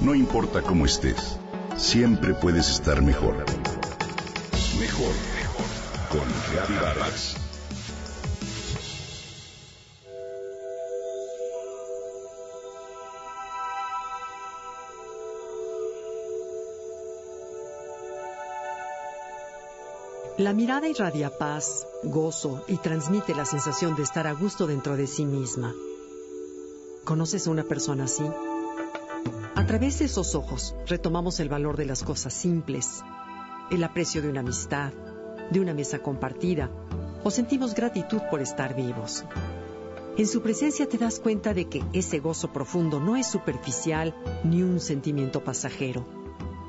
No importa cómo estés, siempre puedes estar mejor. Mejor, mejor. Con Reavivadas. La mirada irradia paz, gozo y transmite la sensación de estar a gusto dentro de sí misma. ¿Conoces a una persona así? A través de esos ojos retomamos el valor de las cosas simples, el aprecio de una amistad, de una mesa compartida, o sentimos gratitud por estar vivos. En su presencia te das cuenta de que ese gozo profundo no es superficial ni un sentimiento pasajero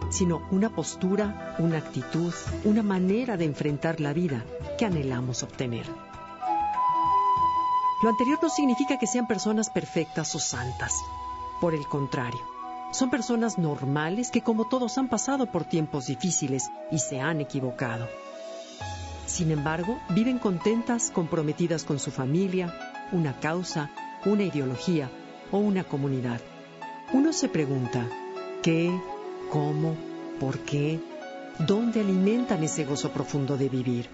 sino una postura, una actitud, una manera de enfrentar la vida que anhelamos obtener. Lo anterior no significa que sean personas perfectas o santas. Por el contrario, son personas normales que como todos han pasado por tiempos difíciles y se han equivocado. Sin embargo, viven contentas, comprometidas con su familia, una causa, una ideología o una comunidad. Uno se pregunta, ¿qué, cómo, por qué, dónde alimentan ese gozo profundo de vivir.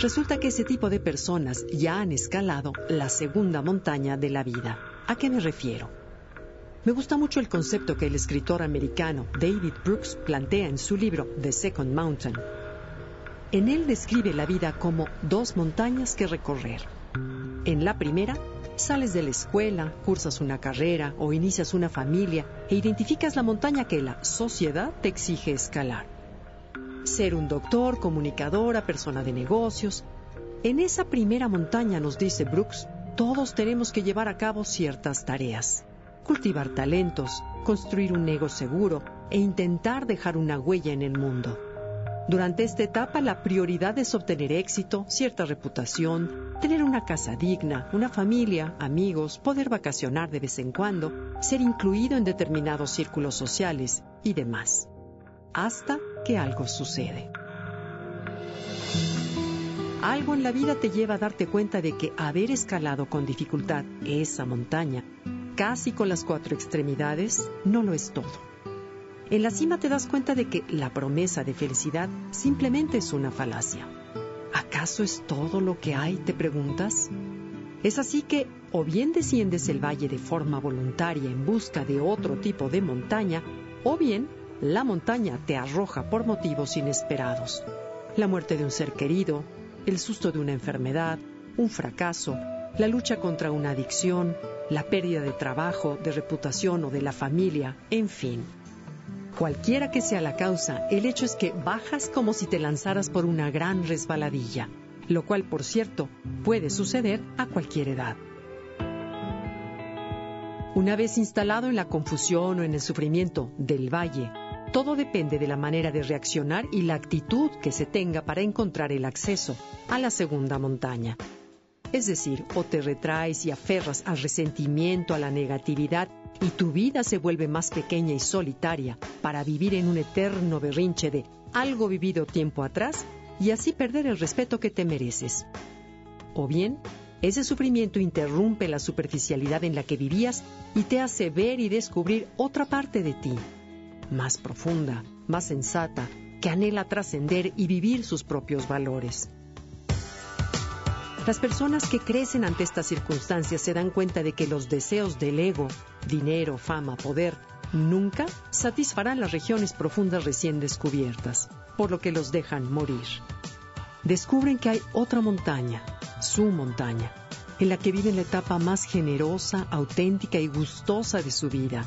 Resulta que ese tipo de personas ya han escalado la segunda montaña de la vida. ¿A qué me refiero? Me gusta mucho el concepto que el escritor americano David Brooks plantea en su libro The Second Mountain. En él describe la vida como dos montañas que recorrer. En la primera Sales de la escuela, cursas una carrera o inicias una familia e identificas la montaña que la sociedad te exige escalar. Ser un doctor, comunicadora, persona de negocios. En esa primera montaña, nos dice Brooks, todos tenemos que llevar a cabo ciertas tareas. Cultivar talentos, construir un ego seguro e intentar dejar una huella en el mundo. Durante esta etapa la prioridad es obtener éxito, cierta reputación, tener una casa digna, una familia, amigos, poder vacacionar de vez en cuando, ser incluido en determinados círculos sociales y demás. Hasta que algo sucede. Algo en la vida te lleva a darte cuenta de que haber escalado con dificultad esa montaña, casi con las cuatro extremidades, no lo es todo en la cima te das cuenta de que la promesa de felicidad simplemente es una falacia. ¿Acaso es todo lo que hay? te preguntas. Es así que o bien desciendes el valle de forma voluntaria en busca de otro tipo de montaña, o bien la montaña te arroja por motivos inesperados. La muerte de un ser querido, el susto de una enfermedad, un fracaso, la lucha contra una adicción, la pérdida de trabajo, de reputación o de la familia, en fin. Cualquiera que sea la causa, el hecho es que bajas como si te lanzaras por una gran resbaladilla, lo cual, por cierto, puede suceder a cualquier edad. Una vez instalado en la confusión o en el sufrimiento del valle, todo depende de la manera de reaccionar y la actitud que se tenga para encontrar el acceso a la segunda montaña. Es decir, o te retraes y aferras al resentimiento, a la negatividad y tu vida se vuelve más pequeña y solitaria para vivir en un eterno berrinche de algo vivido tiempo atrás y así perder el respeto que te mereces. O bien, ese sufrimiento interrumpe la superficialidad en la que vivías y te hace ver y descubrir otra parte de ti, más profunda, más sensata, que anhela trascender y vivir sus propios valores. Las personas que crecen ante estas circunstancias se dan cuenta de que los deseos del ego, dinero, fama, poder, nunca satisfarán las regiones profundas recién descubiertas, por lo que los dejan morir. Descubren que hay otra montaña, su montaña, en la que viven la etapa más generosa, auténtica y gustosa de su vida.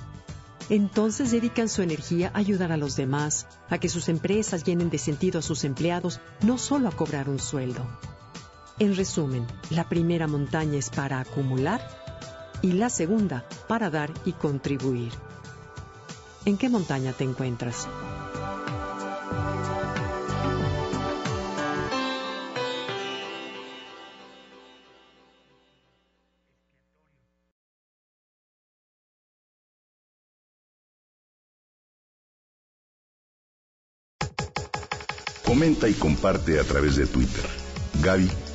Entonces dedican su energía a ayudar a los demás, a que sus empresas llenen de sentido a sus empleados, no solo a cobrar un sueldo. En resumen, la primera montaña es para acumular y la segunda para dar y contribuir. ¿En qué montaña te encuentras? Comenta y comparte a través de Twitter. Gaby